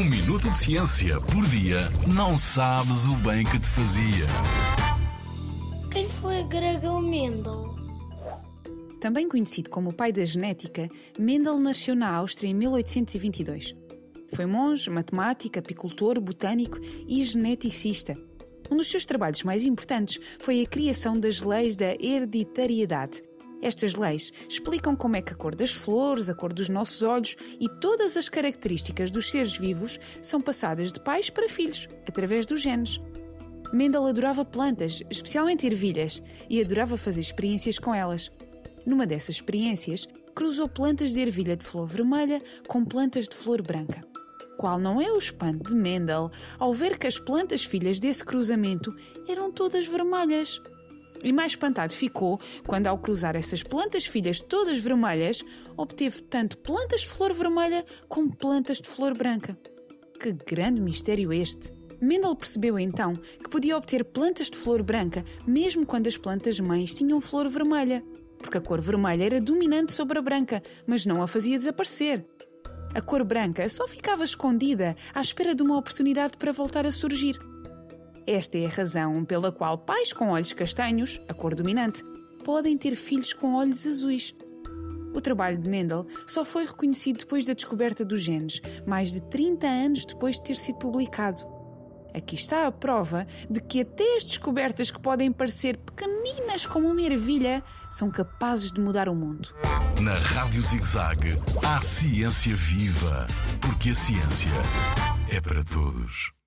Um minuto de ciência por dia não sabes o bem que te fazia. Quem foi Gregor Mendel? Também conhecido como o pai da genética, Mendel nasceu na Áustria em 1822. Foi monge, matemático, apicultor, botânico e geneticista. Um dos seus trabalhos mais importantes foi a criação das leis da hereditariedade, estas leis explicam como é que a cor das flores, a cor dos nossos olhos e todas as características dos seres vivos são passadas de pais para filhos, através dos genes. Mendel adorava plantas, especialmente ervilhas, e adorava fazer experiências com elas. Numa dessas experiências, cruzou plantas de ervilha de flor vermelha com plantas de flor branca. Qual não é o espanto de Mendel ao ver que as plantas filhas desse cruzamento eram todas vermelhas? E mais espantado ficou quando, ao cruzar essas plantas filhas todas vermelhas, obteve tanto plantas de flor vermelha como plantas de flor branca. Que grande mistério este! Mendel percebeu então que podia obter plantas de flor branca mesmo quando as plantas mães tinham flor vermelha, porque a cor vermelha era dominante sobre a branca, mas não a fazia desaparecer. A cor branca só ficava escondida à espera de uma oportunidade para voltar a surgir. Esta é a razão pela qual pais com olhos castanhos, a cor dominante, podem ter filhos com olhos azuis. O trabalho de Mendel só foi reconhecido depois da descoberta dos genes, mais de 30 anos depois de ter sido publicado. Aqui está a prova de que até as descobertas que podem parecer pequeninas como uma ervilha são capazes de mudar o mundo. Na Rádio ZigZag, há ciência viva, porque a ciência é para todos.